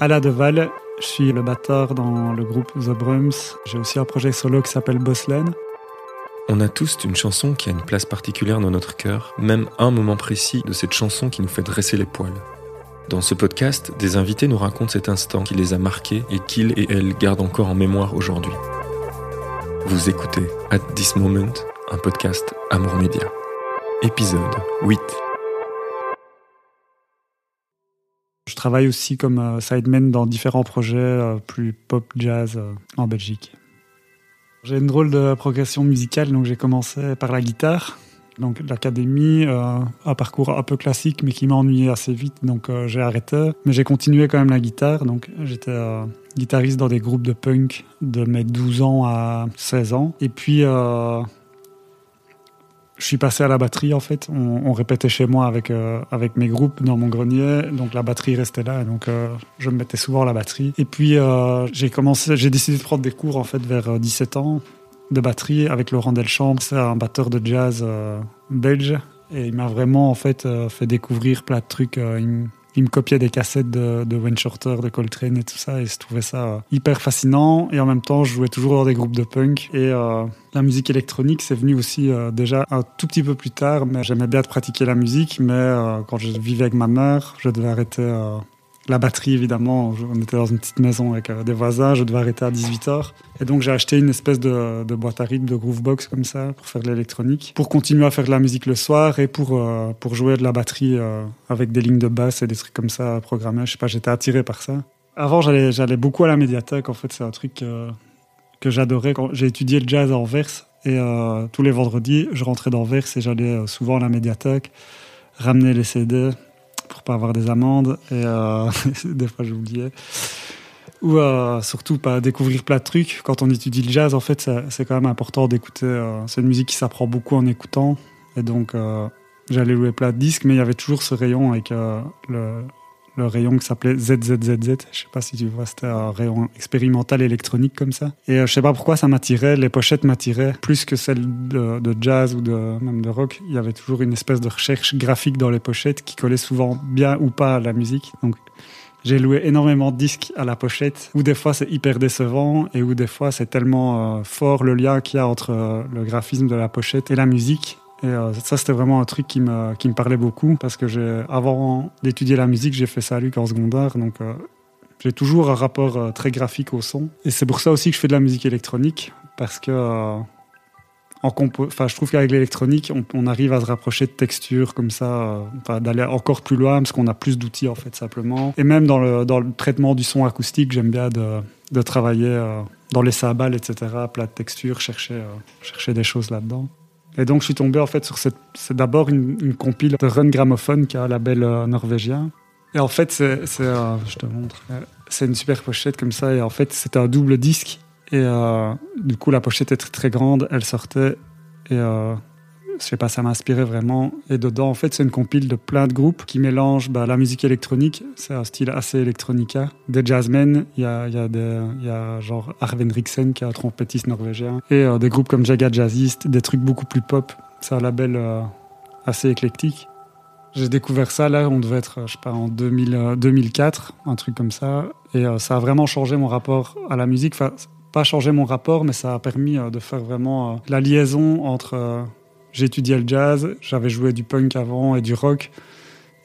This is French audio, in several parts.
Ala Deval, je suis le batteur dans le groupe The Brums. J'ai aussi un projet solo qui s'appelle Bosslen. On a tous une chanson qui a une place particulière dans notre cœur, même un moment précis de cette chanson qui nous fait dresser les poils. Dans ce podcast, des invités nous racontent cet instant qui les a marqués et qu'ils et elles gardent encore en mémoire aujourd'hui. Vous écoutez At This Moment, un podcast Amour Média. Épisode 8. Je travaille aussi comme euh, sideman dans différents projets euh, plus pop jazz euh, en Belgique. J'ai une drôle de progression musicale, donc j'ai commencé par la guitare. Donc l'académie, un parcours un peu classique mais qui m'a ennuyé assez vite, donc j'ai arrêté. Mais j'ai continué quand même la guitare, donc j'étais guitariste dans des groupes de punk de mes 12 ans à 16 ans. Et puis je suis passé à la batterie en fait. On, répétait chez moi avec, euh, avec mes groupes dans mon grenier, donc la batterie restait là, donc euh, je me mettais souvent à la batterie. Et puis euh, j'ai commencé, j'ai décidé de prendre des cours en fait vers 17 ans de batterie avec Laurent Delchambre, c'est un batteur de jazz belge et il m'a vraiment en fait fait découvrir plein de trucs me copiait des cassettes de, de Wayne Shorter, de Coltrane et tout ça, et je trouvais ça euh, hyper fascinant. Et en même temps, je jouais toujours dans des groupes de punk. Et euh, la musique électronique, c'est venu aussi euh, déjà un tout petit peu plus tard, mais j'aimais bien de pratiquer la musique. Mais quand je vivais avec ma mère, je devais arrêter la batterie, évidemment, on était dans une petite maison avec euh, des voisins, je devais arrêter à 18h. Et donc j'ai acheté une espèce de, boîte à rythme, de groovebox comme ça, pour faire de l'électronique, pour continuer à faire de la musique le soir et pour, euh, pour jouer de la batterie euh, avec des lignes de basse et des trucs comme ça programmés. Je sais pas, j'étais attiré par ça. Avant, j'allais, beaucoup à la médiathèque, en fait, c'est un truc que j'adorais. Quand j'ai étudié le jazz à Anvers, et tous les vendredis, je rentrais d'Anvers et j'allais souvent à la médiathèque, ramener les CD, pour pas avoir des amendes. Et euh, des fois, j'oubliais. Ou euh, surtout pas découvrir plein de trucs. Quand on étudie le jazz, en fait, c'est quand même important d'écouter. Euh, c'est une musique qui s'apprend beaucoup en écoutant. Et donc, j'allais louer plein de disques, mais il y avait toujours ce rayon avec le, le rayon qui s'appelait ZZZZ. Je sais pas si tu vois, c'était un rayon expérimental électronique comme ça. Et euh, je sais pas pourquoi ça m'attirait, les pochettes m'attiraient plus que celles de, jazz ou de, même de rock. Il y avait toujours une espèce de recherche graphique dans les pochettes qui collait souvent bien ou pas à la musique. Donc, j'ai loué énormément de disques à la pochette, où des fois c'est hyper décevant et où des fois c'est tellement euh, fort le lien qu'il y a entre euh, le graphisme de la pochette et la musique et euh, ça, c'était vraiment un truc qui me, parlait beaucoup parce que avant d'étudier la musique, j'ai fait ça à Luc en secondaire. Donc, euh, j'ai toujours un rapport euh, très graphique au son. Et c'est pour ça aussi que je fais de la musique électronique parce que, en enfin, je trouve qu'avec l'électronique, on, arrive à se rapprocher de textures comme ça, d'aller encore plus loin parce qu'on a plus d'outils en fait simplement. Et même dans le, traitement du son acoustique, j'aime bien de, travailler dans les sabals, etc., plein de textures, chercher, chercher des choses là-dedans. Et donc, je suis tombé en fait sur cette. C'est d'abord une, compile de Run Gramophone qui a un label euh, norvégien. Et en fait, c'est. Euh, je te montre. Euh, c'est une super pochette comme ça. Et en fait, c'était un double disque. Et du coup, la pochette est très, très grande. Elle sortait. Et je sais pas, ça m'a inspiré vraiment. Et dedans, en fait, c'est une compile de plein de groupes qui mélangent bah, la musique électronique, c'est un style assez électronica, des jazzmen, il y a, genre Arven Riksen qui est un trompettiste norvégien, et euh, des groupes comme Jaga Jazzist, des trucs beaucoup plus pop. C'est un label euh, assez éclectique. J'ai découvert ça, là, on devait être, je sais pas, en 2000, 2004, euh, un truc comme ça. Et ça a vraiment changé mon rapport à la musique. Enfin, pas changé mon rapport, mais ça a permis de faire vraiment la liaison entre étudié le jazz, j'avais joué du punk avant et du rock.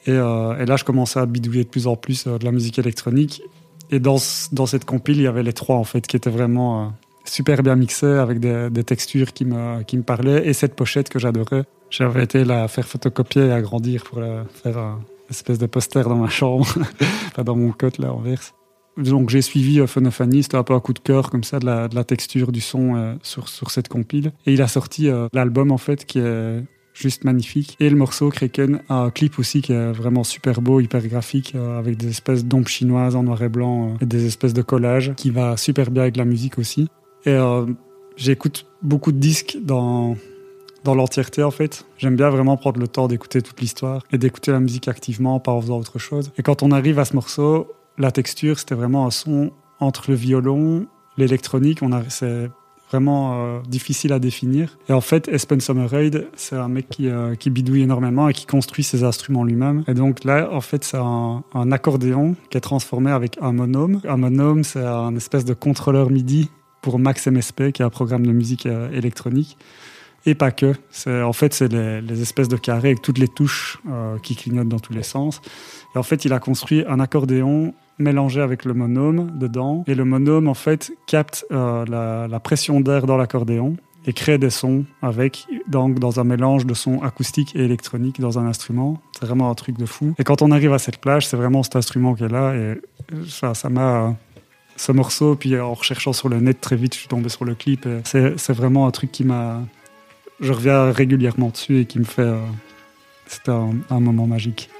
Et, euh, là, je commençais à bidouiller de plus en plus euh, de la musique électronique. Et dans, cette compile, il y avait les trois, en fait, qui étaient vraiment euh, super bien mixés, avec des, textures qui me, qui me parlaient, et cette pochette que j'adorais. J'avais été la faire photocopier et agrandir pour faire une espèce de poster dans ma chambre, pas dans mon cote, là, en verse. Donc j'ai suivi euh, Funophany, c'était un peu un coup de cœur comme ça de la, texture du son euh, sur, sur cette compile. Et il a sorti euh, l'album en fait qui est juste magnifique. Et le morceau Kraken a un clip aussi qui est vraiment super beau, hyper graphique, avec des espèces d'ombres chinoises en noir et blanc et des espèces de collages qui va super bien avec la musique aussi. Et j'écoute beaucoup de disques dans dans l'entièreté en fait. J'aime bien vraiment prendre le temps d'écouter toute l'histoire et d'écouter la musique activement, pas en faisant autre chose. Et quand on arrive à ce morceau, la texture, c'était vraiment un son entre le violon, l'électronique. On a, vraiment euh, difficile à définir. Et en fait, Espen Sommerheide, c'est un mec qui, euh, qui, bidouille énormément et qui construit ses instruments lui-même. Et donc là, en fait, c'est un, un, accordéon qui est transformé avec un monome. Un monome, c'est un espèce de contrôleur MIDI pour Max MSP, qui est un programme de musique euh, électronique. Et pas que. C'est, en fait, c'est les, les, espèces de carrés avec toutes les touches qui clignotent dans tous les sens. Et en fait, il a construit un accordéon mélangé avec le monome dedans. Et le monome, en fait, capte euh, la, pression d'air dans l'accordéon et crée des sons avec, donc, dans un mélange de sons acoustiques et électroniques dans un instrument. C'est vraiment un truc de fou. Et quand on arrive à cette plage, c'est vraiment cet instrument qui est là. Et ça, ça m'a. ce morceau, puis en recherchant sur le net très vite, je suis tombé sur le clip. C'est vraiment un truc qui m'a. Je reviens régulièrement dessus et qui me fait. Euh, C'était un moment magique.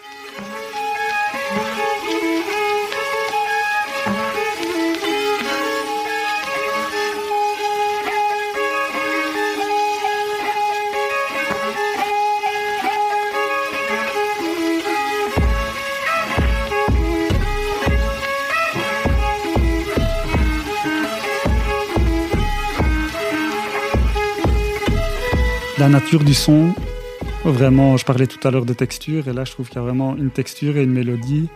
Nature du son, vraiment, je parlais tout à l'heure de texture, et là je trouve qu'il y a vraiment une texture et une mélodie,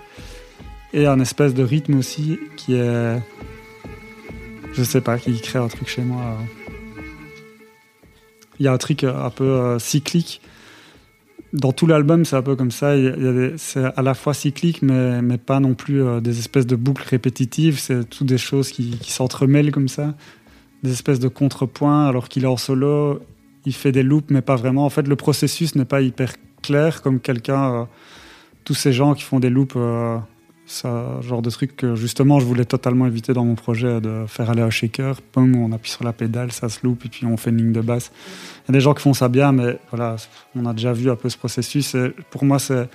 et un espèce de rythme aussi qui est, je sais pas, qui crée un truc chez moi. Il y a un truc un peu euh, cyclique. Dans tout l'album, c'est un peu comme ça. C'est à la fois cyclique, mais, mais pas non plus euh, des espèces de boucles répétitives. C'est toutes des choses qui, qui s'entremêlent comme ça. Des espèces de contrepoints, alors qu'il est en solo il fait des loops, mais pas vraiment. En fait, le processus n'est pas hyper clair comme quelqu'un. Euh, tous ces gens qui font des loops, euh, ça, genre de truc que justement je voulais totalement éviter dans mon projet de faire aller un shaker. On appuie sur la pédale, ça se loupe et puis on fait une ligne de basse. Il y a des gens qui font ça bien, mais voilà, on a déjà vu un peu ce processus. Pour moi, c'est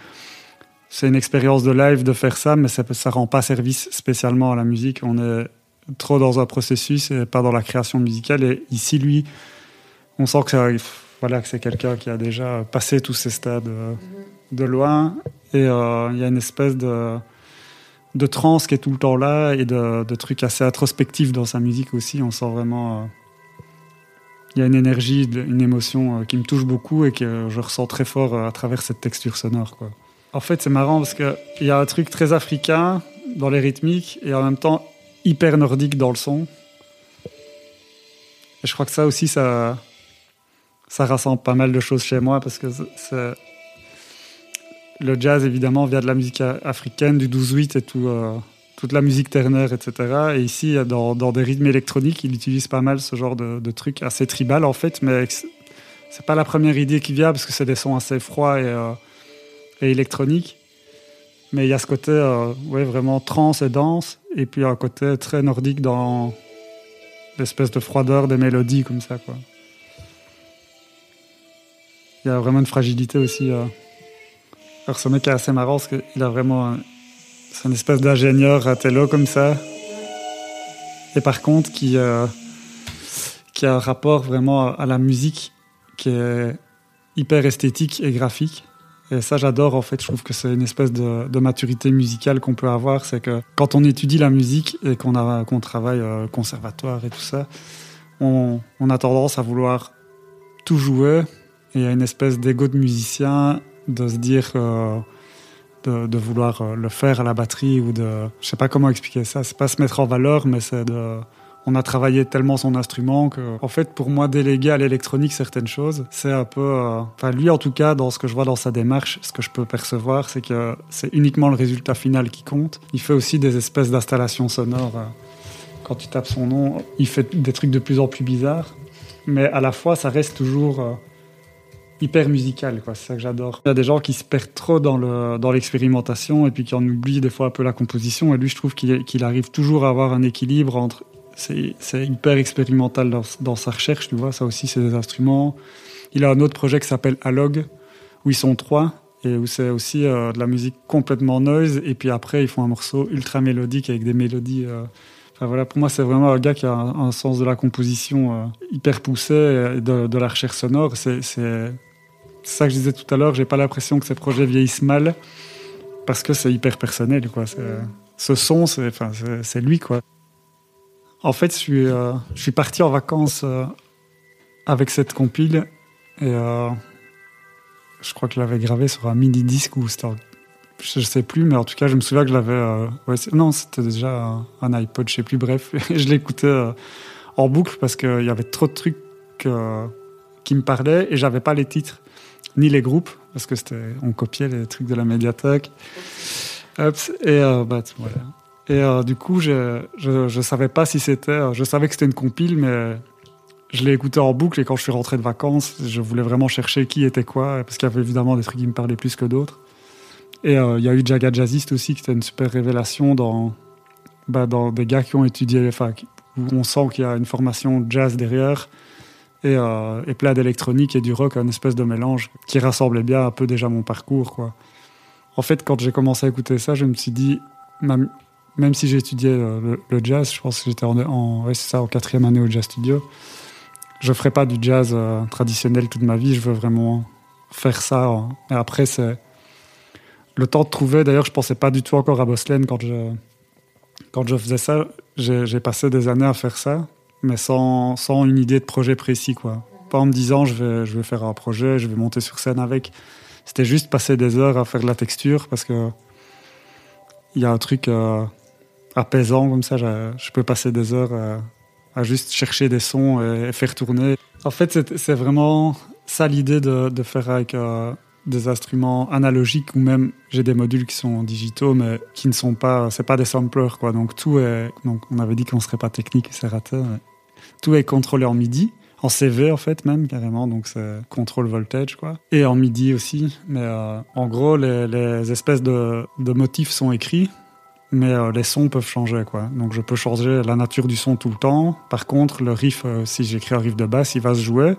c'est une expérience de live de faire ça, mais ça ne rend pas service spécialement à la musique. On est trop dans un processus et pas dans la création musicale. Et ici, lui, on sent que, voilà, que c'est quelqu'un qui a déjà passé tous ces stades euh, de loin. Et euh, il y a une espèce de, de transe qui est tout le temps là et de, de trucs assez introspectifs dans sa musique aussi. On sent vraiment. Euh, il y a une énergie, une émotion qui me touche beaucoup et que je ressens très fort à travers cette texture sonore. Quoi. En fait, c'est marrant parce qu'il y a un truc très africain dans les rythmiques et en même temps hyper nordique dans le son. Et je crois que ça aussi, ça, ça rassemble pas mal de choses chez moi parce que le jazz, évidemment, vient de la musique africaine, du 12-8 et tout, euh, toute la musique ternaire, etc. Et ici, dans, des rythmes électroniques, il utilise pas mal ce genre de, de trucs assez tribal, en fait, mais c'est pas la première idée qui vient parce que c'est des sons assez froids et, euh, électroniques. Mais il y a ce côté euh, ouais, vraiment trans et danse, et puis un côté très nordique dans l'espèce de froideur des mélodies comme ça, quoi. Il y a vraiment une fragilité aussi. Euh. Alors ce mec est assez marrant parce qu'il a vraiment... C'est une espèce d'ingénieur à télo comme ça. Et par contre, qui, euh, qui a un rapport vraiment à la musique qui est hyper esthétique et graphique. Et ça, j'adore en fait. Je trouve que c'est une espèce de, maturité musicale qu'on peut avoir. C'est que quand on étudie la musique et qu'on qu'on travaille euh, conservatoire et tout ça, on, a tendance à vouloir tout jouer il y a une espèce d'ego de musicien de se dire euh, de, vouloir euh, le faire à la batterie ou de je sais pas comment expliquer ça. C'est pas se mettre en valeur mais c'est de on a travaillé tellement son instrument que en fait pour moi déléguer à l'électronique certaines choses c'est un peu euh, enfin lui en tout cas dans ce que je vois dans sa démarche ce que je peux percevoir c'est que c'est uniquement le résultat final qui compte. Il fait aussi des espèces d'installations sonores quand tu tapes son nom il fait des trucs de plus en plus bizarres. Mais à la fois ça reste toujours hyper musical, quoi. C'est ça que j'adore. Il y a des gens qui se perdent trop dans le dans l'expérimentation et puis qui en oublient des fois un peu la composition. Et lui, je trouve qu'il arrive toujours à avoir un équilibre entre. C'est hyper expérimental dans, dans, sa recherche, tu vois. Ça aussi, c'est des instruments. Il a un autre projet qui s'appelle Alog, où ils sont trois et où c'est aussi euh, de la musique complètement noise. Et puis après, ils font un morceau ultra mélodique avec des mélodies. Euh, Enfin, voilà, pour moi, c'est vraiment un gars qui a un, sens de la composition euh, hyper poussé, de, de, la recherche sonore. C'est ça que je disais tout à l'heure, j'ai pas l'impression que ces projets vieillissent mal parce que c'est hyper personnel. Quoi. Ce son, c'est lui. quoi. En fait, je suis, euh, parti en vacances euh, avec cette compile et euh, je crois que je l'avais gravé sur un mini disque ou c'était, je sais plus, mais en tout cas, je me souviens que je l'avais. c'est- non, c'était déjà un, iPod, je sais plus. Bref, je l'écoutais en boucle parce qu'il y avait trop de trucs qui me parlaient et j'avais pas les titres ni les groupes parce que c'était, on copiait les trucs de la médiathèque. Et euh, bah. Et euh, du coup, je, je, savais pas si c'était. euh, Je savais que c'était une compile, mais je l'ai écouté en boucle. Et quand je suis rentré de vacances, je voulais vraiment chercher qui était quoi, parce qu'il y avait évidemment des trucs qui me parlaient plus que d'autres. Et euh, il y a eu Jaga Jazzist aussi, qui était une super révélation dans, bah, dans des gars qui ont étudié, enfin, qui- où on sent qu'il y a une formation jazz derrière. Et, euh, et plein d'électronique et du rock, un espèce de mélange qui rassemblait bien un peu déjà mon parcours. Quoi. En fait, quand j'ai commencé à écouter ça, je me suis dit, ma- même si j'étudiais euh, le, jazz, je pense que j'étais en, en, ça, en quatrième année au jazz studio, je ferai pas du jazz euh, traditionnel toute ma vie, je veux vraiment faire ça. hein. Et après, c'est le temps de trouver. D'ailleurs, je pensais pas du tout encore à Bosley quand je, quand je faisais ça. J'ai passé des années à faire ça, mais sans, sans une idée de projet précis, quoi. Pas en me disant, je vais, je vais faire un projet, je vais monter sur scène avec. C'était juste passer des heures à faire de la texture parce que il y a un truc euh, apaisant comme ça. Je, je peux passer des heures à, à juste chercher des sons et, faire tourner. En fait, c'est vraiment ça l'idée de, de faire avec euh, des instruments analogiques ou même j'ai des modules qui sont digitaux mais qui ne sont pas, c'est pas des samplers quoi. Donc tout est, donc on avait dit qu'on serait pas technique, c'est raté. mais Tout est contrôlé en MIDI. En CV en fait même carrément donc c'est contrôle voltage quoi et en MIDI aussi mais euh, en gros les, espèces de, de motifs sont écrits mais euh, les sons peuvent changer quoi donc je peux changer la nature du son tout le temps par contre le riff euh, si j'écris un riff de basse il va se jouer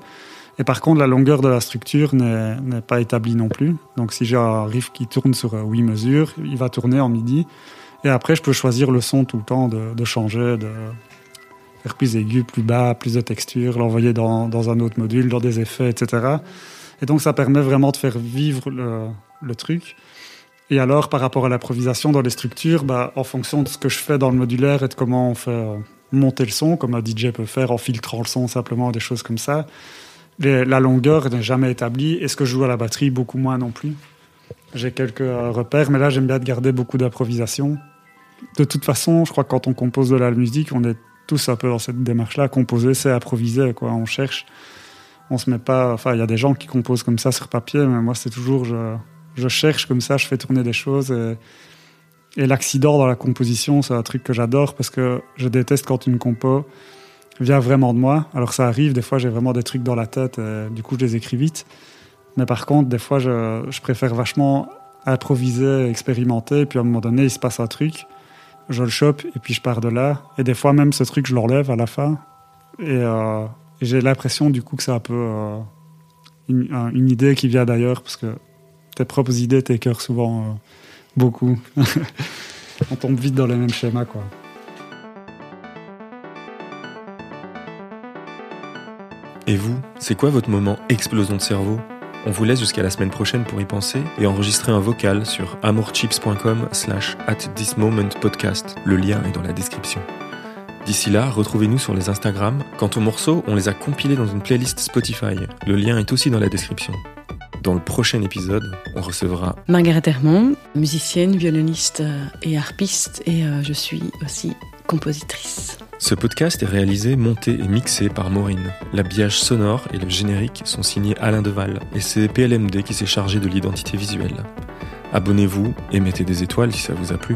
et par contre la longueur de la structure n'est pas établie non plus donc si j'ai un riff qui tourne sur euh, 8 mesures il va tourner en MIDI et après je peux choisir le son tout le temps de, changer de faire plus aigu, plus bas, plus de texture, l'envoyer dans, un autre module, dans des effets, etc. Et donc ça permet vraiment de faire vivre le, le truc. Et alors, par rapport à l'improvisation dans les structures, bah, en fonction de ce que je fais dans le modulaire et de comment on fait euh, monter le son, comme un DJ peut faire en filtrant le son simplement, des choses comme ça, la longueur n'est jamais établie. Et ce que je joue à la batterie, beaucoup moins non plus. J'ai quelques euh, repères, mais là, j'aime bien de garder beaucoup d'improvisation. De toute façon, je crois que quand on compose de la musique, on est tous un peu dans cette démarche-là. Composer, c'est improviser, quoi. On cherche, on se met pas. Enfin, il y a des gens qui composent comme ça sur papier, mais moi, c'est toujours je, je cherche comme ça, je fais tourner des choses. Et, et l'accident dans la composition, c'est un truc que j'adore parce que je déteste quand une compo vient vraiment de moi. Alors ça arrive, des fois, j'ai vraiment des trucs dans la tête, et du coup, je les écris vite. Mais par contre, des fois, je, préfère vachement improviser, expérimenter, et puis à un moment donné, il se passe un truc je le chope et puis je pars de là. Et des fois même ce truc, je l'enlève à la fin. Et, euh, j'ai l'impression du coup que c'est un peu euh, une, un- une idée qui vient d'ailleurs parce que tes propres idées t'écœurent souvent euh, beaucoup. On tombe vite dans les mêmes schémas quoi. Et vous, c'est quoi votre moment explosion de cerveau? On vous laisse jusqu'à la semaine prochaine pour y penser et enregistrer un vocal sur amourchips.com slash at this moment podcast. Le lien est dans la description. D'ici là, retrouvez-nous sur les Instagram. Quant aux morceaux, on les a compilés dans une playlist Spotify. Le lien est aussi dans la description. Dans le prochain épisode, on recevra Margaret Hermand, musicienne, violoniste euh, et harpiste, et euh, je suis aussi compositrice. Ce podcast est réalisé, monté et mixé par Maureen. L'habillage sonore et le générique sont signés Alain Deval et c'est PLMD qui s'est chargé de l'identité visuelle. Abonnez-vous et mettez des étoiles si ça vous a plu.